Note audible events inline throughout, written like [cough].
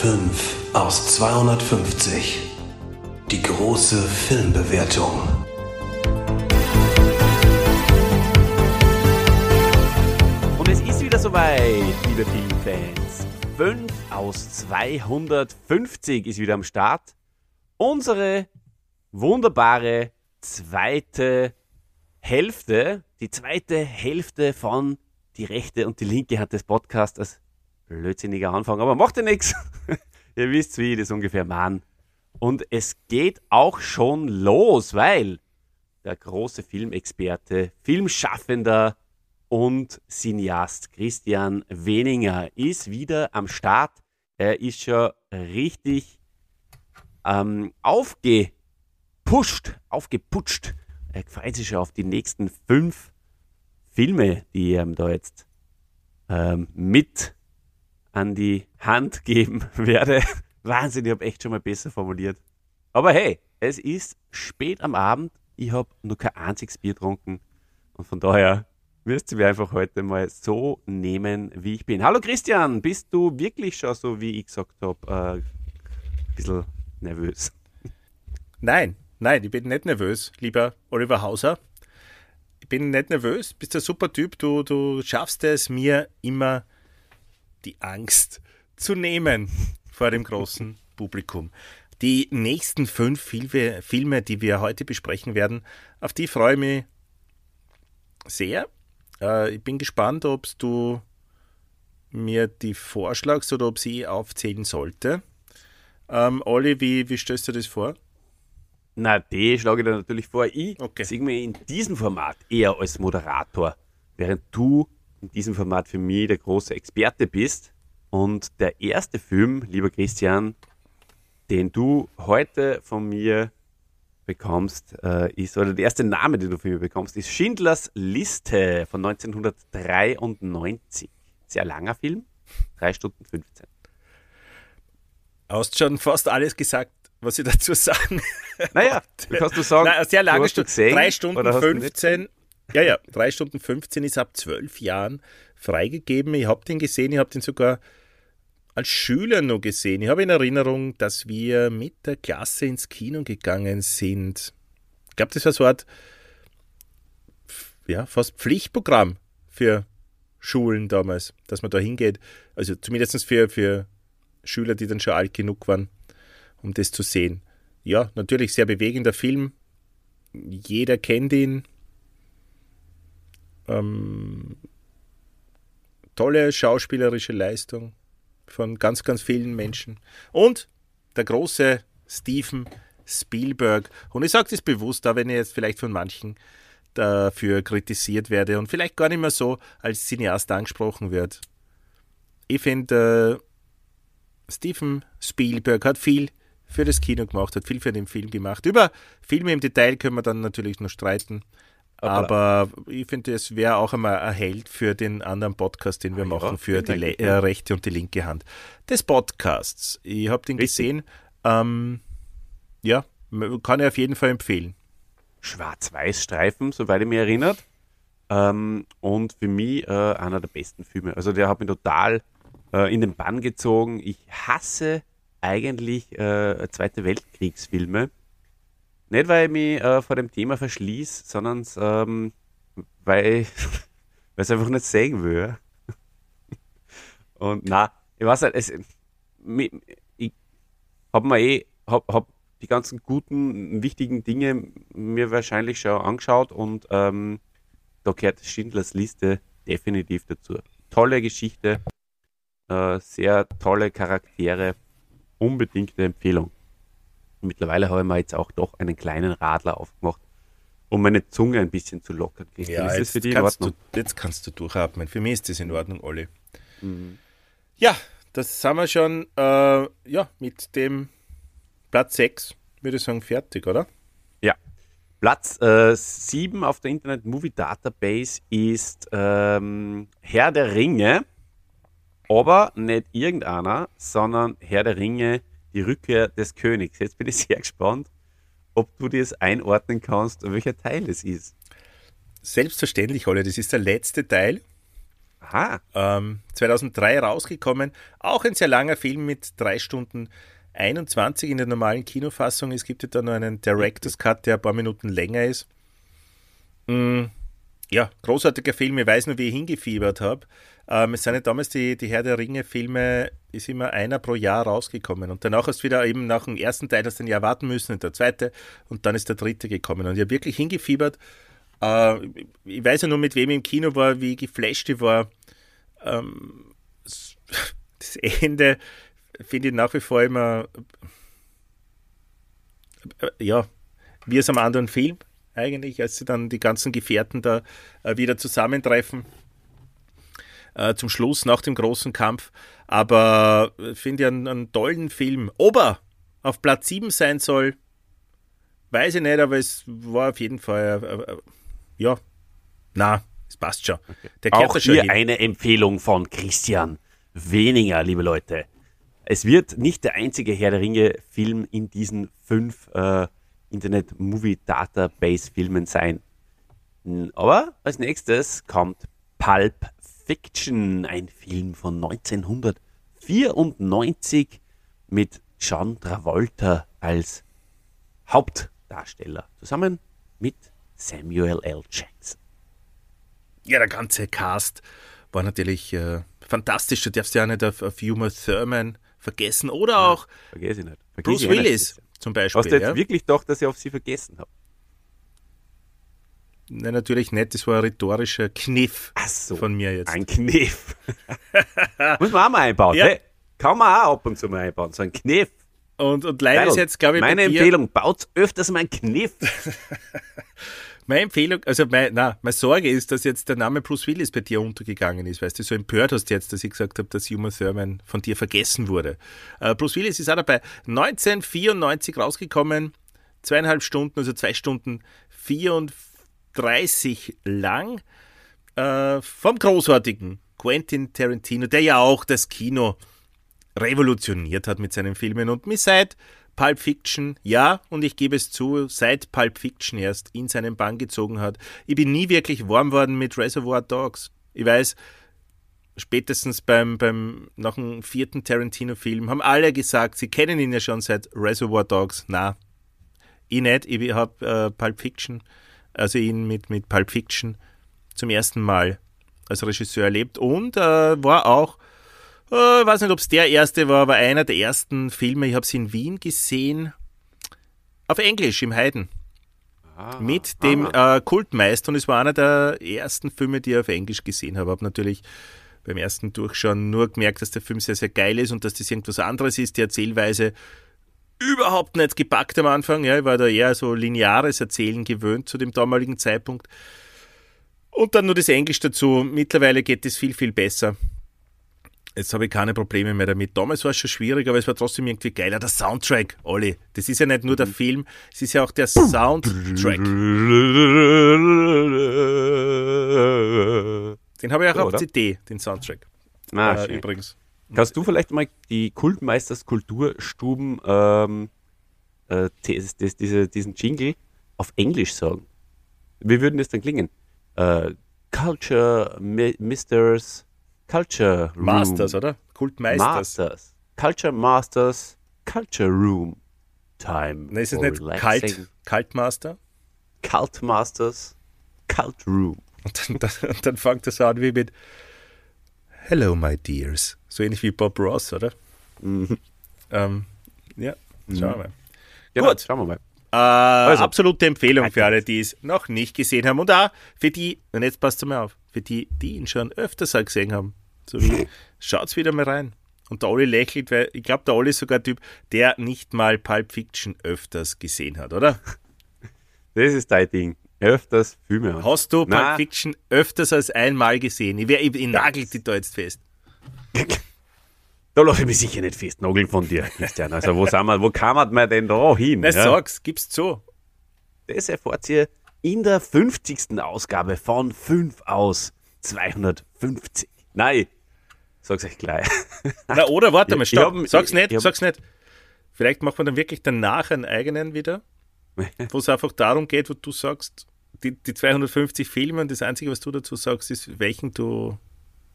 5 aus 250. Die große Filmbewertung. Und es ist wieder soweit, liebe Filmfans. 5 aus 250 ist wieder am Start. Unsere wunderbare zweite Hälfte, die zweite Hälfte von die rechte und die linke Hand des Podcasts blödsinniger Anfang, aber macht ja nichts. [laughs] Ihr wisst, wie ich das ungefähr meine. Und es geht auch schon los, weil der große Filmexperte, Filmschaffender und Cineast Christian Weninger ist wieder am Start. Er ist schon richtig ähm, aufgepusht, aufgeputscht. Er freut sich schon auf die nächsten fünf Filme, die ihm da jetzt ähm, mit an die Hand geben [laughs] werde. Wahnsinn, ich habe echt schon mal besser formuliert. Aber hey, es ist spät am Abend. Ich habe nur kein einziges Bier getrunken. Und von daher wirst du mir einfach heute mal so nehmen, wie ich bin. Hallo Christian, bist du wirklich schon so, wie ich gesagt habe, äh, ein bisschen nervös? Nein, nein, ich bin nicht nervös, lieber Oliver Hauser. Ich bin nicht nervös, bist ein super Typ. Du, du schaffst es, mir immer die Angst zu nehmen [laughs] vor dem großen Publikum. Die nächsten fünf Filme, die wir heute besprechen werden, auf die freue ich mich sehr. Äh, ich bin gespannt, ob du mir die vorschlagst oder ob sie aufzählen sollte. Ähm, Olli, wie, wie stellst du das vor? Na, die schlage ich dir natürlich vor. Ich okay. sehe mich in diesem Format eher als Moderator, während du in diesem Format für mich der große Experte bist. Und der erste Film, lieber Christian, den du heute von mir bekommst, äh, ist, oder der erste Name, den du von mir bekommst, ist Schindlers Liste von 1993. Sehr langer Film, 3 Stunden 15. Hast schon fast alles gesagt, was ich dazu sagen Naja, kannst du sagen, Nein, sehr lange Stunde, 3 Stunden 15. Ja, ja, 3 Stunden 15 ist ab 12 Jahren freigegeben. Ich habe den gesehen, ich habe den sogar als Schüler noch gesehen. Ich habe in Erinnerung, dass wir mit der Klasse ins Kino gegangen sind. Ich glaube, das war so eine Art, ja, fast Pflichtprogramm für Schulen damals, dass man da hingeht. Also zumindest für, für Schüler, die dann schon alt genug waren, um das zu sehen. Ja, natürlich sehr bewegender Film. Jeder kennt ihn. Ähm, tolle schauspielerische Leistung von ganz, ganz vielen Menschen. Und der große Steven Spielberg. Und ich sage das bewusst, da wenn ich jetzt vielleicht von manchen dafür kritisiert werde und vielleicht gar nicht mehr so als Cineast angesprochen wird. Ich finde, äh, Steven Spielberg hat viel für das Kino gemacht, hat viel für den Film gemacht. Über Filme im Detail können wir dann natürlich noch streiten. Aber ich finde, es wäre auch einmal ein Held für den anderen Podcast, den wir ah, machen, ja, für die Le äh, rechte und die linke Hand des Podcasts. Ich habe den Richtig. gesehen. Ähm, ja, kann ich auf jeden Fall empfehlen. Schwarz-Weiß-Streifen, soweit ich mich erinnert. Ähm, und für mich äh, einer der besten Filme. Also der hat mich total äh, in den Bann gezogen. Ich hasse eigentlich äh, Zweite Weltkriegsfilme. Nicht, weil ich mich äh, vor dem Thema verschließe, sondern ähm, weil ich [laughs] es einfach nicht sehen will. Und na, ich weiß nicht, es, ich habe mir eh, hab, hab die ganzen guten, wichtigen Dinge mir wahrscheinlich schon angeschaut und ähm, da gehört Schindlers Liste definitiv dazu. Tolle Geschichte, äh, sehr tolle Charaktere, unbedingte Empfehlung. Mittlerweile habe ich mir jetzt auch doch einen kleinen Radler aufgemacht, um meine Zunge ein bisschen zu lockern. Ja, ist das für in Ordnung? Du, jetzt kannst du durchatmen. Für mich ist das in Ordnung, Olli. Mhm. Ja, das sind wir schon äh, ja, mit dem Platz 6, würde ich sagen, fertig, oder? Ja. Platz äh, 7 auf der Internet Movie Database ist ähm, Herr der Ringe. Aber nicht irgendeiner, sondern Herr der Ringe die Rückkehr des Königs. Jetzt bin ich [laughs] sehr gespannt, ob du das einordnen kannst, welcher Teil es ist. Selbstverständlich, Olle, das ist der letzte Teil. Aha. Ähm, 2003 rausgekommen. Auch ein sehr langer Film mit drei Stunden 21 in der normalen Kinofassung. Es gibt ja da noch einen Director's Cut, der ein paar Minuten länger ist. Mm, ja, großartiger Film. Ich weiß nur, wie ich hingefiebert habe. Ähm, es sind ja damals die, die Herr der Ringe-Filme, ist immer einer pro Jahr rausgekommen. Und danach hast du wieder eben nach dem ersten Teil hast du ein Jahr warten müssen und der zweite und dann ist der dritte gekommen. Und ich habe wirklich hingefiebert. Äh, ich weiß ja nur, mit wem ich im Kino war, wie geflasht ich war. Ähm, [laughs] das Ende finde ich nach wie vor immer, äh, ja, wie es am anderen Film eigentlich, als sie dann die ganzen Gefährten da äh, wieder zusammentreffen. Äh, zum Schluss, nach dem großen Kampf. Aber äh, finde ich einen, einen, tollen Film. Ob er auf Platz 7 sein soll, weiß ich nicht, aber es war auf jeden Fall, äh, äh, ja, na, es passt schon. Okay. Auch hier hin. eine Empfehlung von Christian Weniger, liebe Leute. Es wird nicht der einzige Herr der Ringe-Film in diesen fünf äh, Internet Movie Database Filmen sein. Aber als nächstes kommt Pulp Fiction, ein Film von 1994 mit John Travolta als Hauptdarsteller, zusammen mit Samuel L. Jackson. Ja, der ganze Cast war natürlich äh, fantastisch. Du darfst ja nicht auf, auf Uma Thurman vergessen oder ja, auch Bruce ich Willis zum Beispiel. Hast du jetzt ja? wirklich doch, dass ich auf sie vergessen habe? Nein, natürlich nicht. Das war ein rhetorischer Kniff so, von mir jetzt. Ein Kniff. [laughs] Muss man auch mal einbauen. Ja. Hey, kann man auch ab und zu mal einbauen. So ein Kniff. Und, und leider Geil. ist jetzt, glaube ich, Meine Empfehlung, baut öfters mal einen Kniff. [laughs] Meine Empfehlung, also mein, na, meine Sorge ist, dass jetzt der Name Bruce Willis bei dir untergegangen ist, weil du so empört hast jetzt, dass ich gesagt habe, dass Uma Thurman von dir vergessen wurde. Uh, Bruce Willis ist auch dabei. 1994 rausgekommen, zweieinhalb Stunden, also zwei Stunden 34 lang, uh, vom großartigen Quentin Tarantino, der ja auch das Kino revolutioniert hat mit seinen Filmen und mir seit Pulp Fiction, ja, und ich gebe es zu, seit Pulp Fiction erst in seinen Bann gezogen hat. Ich bin nie wirklich warm worden mit Reservoir Dogs. Ich weiß, spätestens beim, beim nach dem vierten Tarantino-Film haben alle gesagt, sie kennen ihn ja schon seit Reservoir Dogs. Na, ich nicht. Ich habe äh, Pulp Fiction, also ihn mit, mit Pulp Fiction zum ersten Mal als Regisseur erlebt und äh, war auch ich äh, weiß nicht, ob es der erste war, aber einer der ersten Filme, ich habe es in Wien gesehen, auf Englisch im Heiden. Ah, mit dem äh, Kultmeister und es war einer der ersten Filme, die ich auf Englisch gesehen habe. Ich Habe natürlich beim ersten Durchschauen nur gemerkt, dass der Film sehr, sehr geil ist und dass das irgendwas anderes ist. Die Erzählweise überhaupt nicht gepackt am Anfang. Ja, ich war da eher so lineares Erzählen gewöhnt zu dem damaligen Zeitpunkt. Und dann nur das Englisch dazu. Mittlerweile geht es viel, viel besser. Jetzt habe ich keine Probleme mehr damit. Damals war es schon schwierig, aber es war trotzdem irgendwie geiler. Der Soundtrack, Olli. Das ist ja nicht nur der. Film, es ist ja auch der Soundtrack. Den habe ich auch so, auf oder? CD, den Soundtrack. Ah, äh, übrigens. Kannst du vielleicht mal die Kultmeisters Kulturstuben ähm, äh, das, diese, diesen Jingle auf Englisch sagen? Wie würden das dann klingen? Äh, Culture Misters Culture Room. Masters, oder? Kultmeisters. Masters. Culture Masters, Culture Room. Time. Ne, ist es nicht Kalt, Kaltmaster? Cult Masters, Cult Room. Und dann, dann, dann fängt das an wie mit Hello, my dears. So ähnlich wie Bob Ross, oder? Mhm. Ähm, ja, schauen wir mhm. mal. Genau, Gut. schauen wir mal. Äh, also, absolute Empfehlung für alle, die es noch nicht gesehen haben. Und auch für die, und jetzt passt mal auf, für die, die ihn schon öfters gesehen haben. So wie, [laughs] schaut's wieder mal rein. Und der Olli lächelt, weil ich glaube, der Olli ist sogar ein Typ, der nicht mal Pulp Fiction öfters gesehen hat, oder? Das ist dein Ding. Öfters Filme. Hast du Pulp Fiction öfters als einmal gesehen? Ich, ich, ich nagel dich da jetzt fest. [laughs] Da lasse ich mich sicher nicht festnageln von dir, Christian. Also wo sind wir, wo kann man denn da hin? Na, ja? sag's, gib's zu. Das erfahrt ihr in der 50. Ausgabe von 5 aus 250. Nein, sag's euch gleich. [laughs] Na, oder warte mal, stopp. Hab, sag's nicht, hab, sag's nicht. Vielleicht machen wir dann wirklich danach einen eigenen wieder, [laughs] wo es einfach darum geht, wo du sagst, die, die 250 Filme und das Einzige, was du dazu sagst, ist, welchen du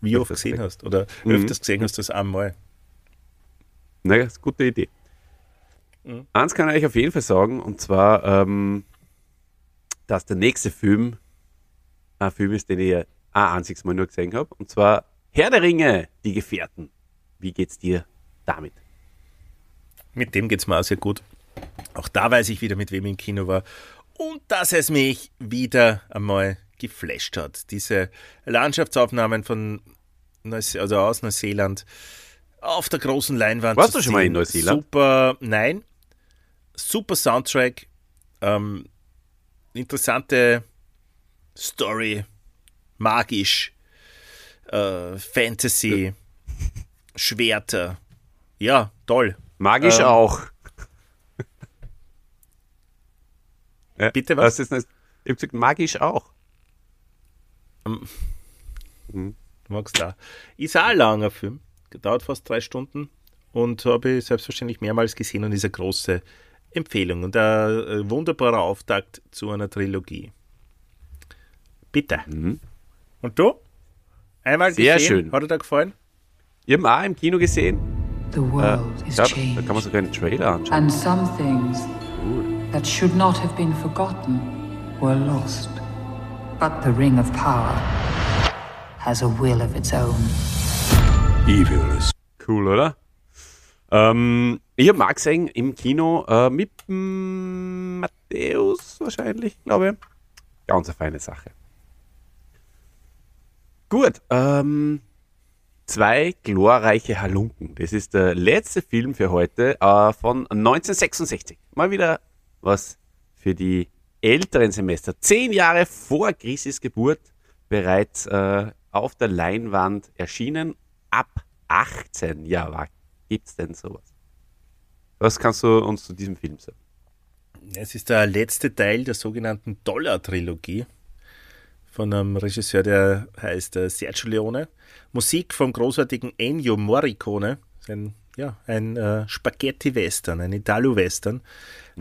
wie oft gesehen hast oder Mhm. öfters gesehen hast als einmal. Naja, ist eine gute Idee. Mhm. Eins kann ich euch auf jeden Fall sagen, und zwar, ähm, dass der nächste Film ein Film ist, den ich ein einziges Mal nur gesehen habe, und zwar Herr der Ringe, die Gefährten. Wie geht's dir damit? Mit dem geht es mir auch sehr gut. Auch da weiß ich wieder, mit wem ich im Kino war. Und dass es mich wieder einmal geflasht hat. Diese Landschaftsaufnahmen von Neuse also aus Neuseeland auf der großen Leinwand. Warst du schon mal in. Neuseeland? Super, nein. Super Soundtrack. Ähm, interessante Story. Magisch. Äh, Fantasy. Schwerter. Ja, toll. Magisch Ähm, auch. Ja, Bitte was? Das ist nicht, ich hab gesagt, magisch auch. Du magst da. Ist auch ein langer Film. Dauert fast drei Stunden und habe ich selbstverständlich mehrmals gesehen und ist eine große Empfehlung und ein äh, wunderbarer Auftakt zu einer Trilogie. Bitte. Und du? Einmal Sehr gesehen? schön. Hat dir da gefallen? Ich habe auch im Kino gesehen. The Äh, world is ja, da kann man sogar einen Trailer anschauen. And some things that should not have been forgotten were lost. But the Ring of Power has a will of its own. Evil is Cool, oder? Ähm, ich habe gesehen im Kino äh, mit Matthäus wahrscheinlich, glaube ich. Ganz eine feine Sache. Gut, ähm, zwei glorreiche Halunken. Das ist der letzte Film für heute äh, von 1966. Mal wieder was für die älteren Semester. Zehn Jahre vor Christis Geburt bereits äh, auf der Leinwand erschienen. Ab 18 Jahre gibt's denn sowas? Was kannst du uns zu diesem Film sagen? Es ist der letzte Teil der sogenannten Dollar-Trilogie von einem Regisseur, der heißt äh, Sergio Leone. Musik vom großartigen Ennio Morricone. Das ist Ein, ja, ein äh, Spaghetti-Western, ein Italo-Western.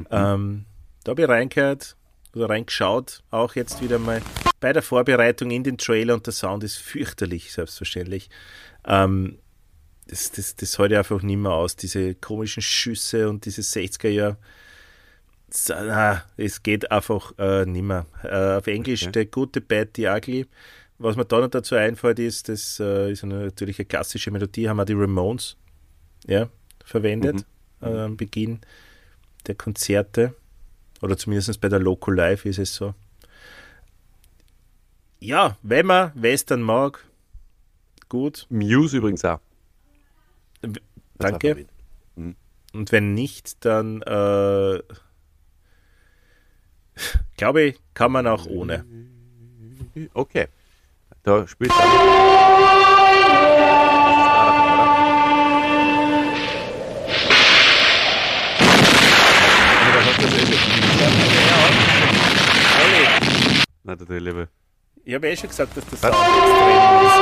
Ähm, da habe ich reingehört oder reingeschaut, auch jetzt wieder mal bei der Vorbereitung in den Trailer und der Sound ist fürchterlich, selbstverständlich. Ähm, das, das, das ich einfach nicht mehr aus, diese komischen Schüsse und diese 60er Jahre. So, na, es geht einfach äh, nicht mehr. Äh, auf Englisch Okay. der gute, bad, the ugly. Was mir da noch dazu einfällt, ist, das äh, ist eine, natürlich eine klassische Melodie, haben wir die Ramones ja, verwendet äh, am Beginn der Konzerte. Oder zumindest bei der Loco Live ist es so. Ja, wenn man Western mag, gut. Muse übrigens auch. Das Danke. verwendet. Und wenn nicht, dann äh, [laughs] glaube ich, kann man auch ohne. Okay. Da spielt Nein, der Liebe. Ich habe eh schon gesagt, dass das Sound extrem ist.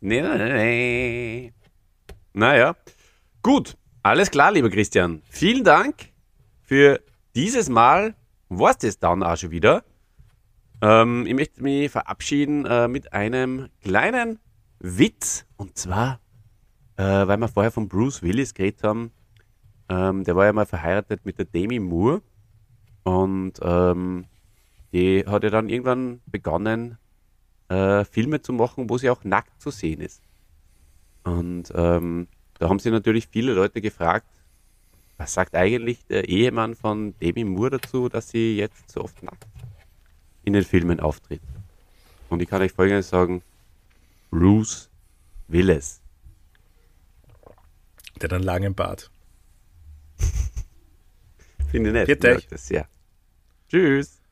Nee, nee, nee, nee. Naja. Gut. Alles klar, lieber Christian. Vielen Dank für dieses Mal. War's das dann auch schon wieder? Ähm, ich möchte mich verabschieden äh, mit einem kleinen Witz. Und zwar, äh, weil wir vorher von Bruce Willis geredet haben. Ähm, der war ja mal verheiratet mit der Demi Moore. Und ähm, die hat ja dann irgendwann begonnen, äh, Filme zu machen, wo sie auch nackt zu sehen ist. Und ähm, da haben sich natürlich viele Leute gefragt, was sagt eigentlich der Ehemann von Demi Moore dazu, dass sie jetzt so oft nackt in den Filmen auftritt? Und ich kann euch folgendes sagen: Bruce Willis. Der einen langen Bart. Finde ich nett. Das sehr. Tschüss.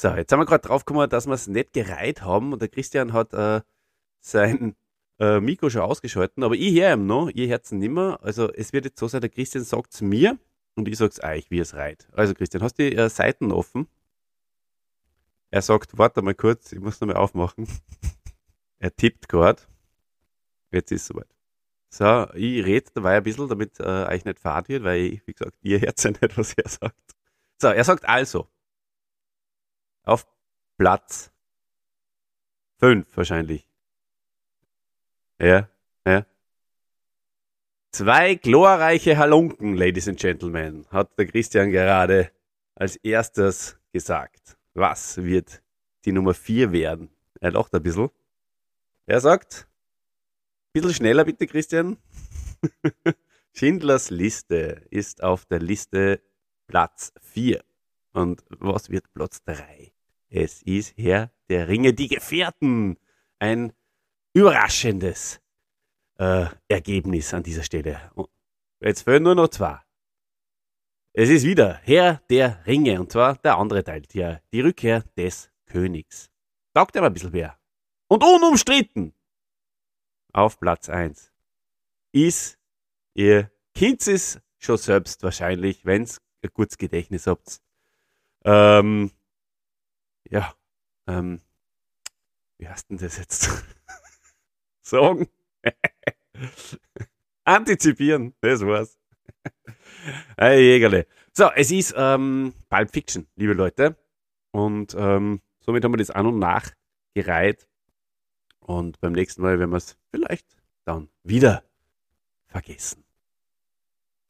So, jetzt haben wir gerade drauf gekommen, dass wir es nicht gereiht haben und der Christian hat äh, sein äh, Mikro schon ausgeschalten, aber ich höre ihm noch, ihr hört es nimmer. Also es wird jetzt so sein, der Christian sagt es mir und ich sage es euch, wie es reiht. Also Christian, hast du die äh, Seiten offen? Er sagt, warte mal kurz, ich muss noch mal aufmachen. [laughs] er tippt gerade. Jetzt ist es soweit. So, ich rede dabei ein bisschen, damit äh, euch nicht fad wird, weil, ich, wie gesagt, ihr hört ja nicht, was er sagt. So, er sagt also, auf Platz 5 wahrscheinlich. Ja, ja. Zwei glorreiche Halunken, Ladies and Gentlemen, hat der Christian gerade als erstes gesagt. Was wird die Nummer 4 werden? Er lacht ein bisschen. Er sagt, bisschen schneller bitte, Christian. [laughs] Schindlers Liste ist auf der Liste Platz 4. Und was wird Platz 3? Es ist Herr der Ringe, die Gefährten. Ein überraschendes äh, Ergebnis an dieser Stelle. Jetzt fehlen nur noch zwei. Es ist wieder Herr der Ringe und zwar der andere Teil, die, die Rückkehr des Königs. Sagt er mal ein bisschen wer. Und unumstritten auf Platz 1 ist, ihr kennt es schon selbst wahrscheinlich, wenn es ein gutes Gedächtnis habt. Ähm, ja, ähm, wie heißt denn das jetzt? [laughs] Sagen. [laughs] Antizipieren, das war's. [laughs] hey, Jägerle. So, es ist ähm, Pulp Fiction, liebe Leute. Und ähm, somit haben wir das an und nach gereiht. Und beim nächsten Mal werden wir es vielleicht dann wieder vergessen.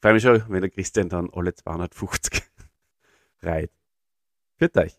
Freue mich schon, wenn der Christian dann alle 250 reiht. Für euch.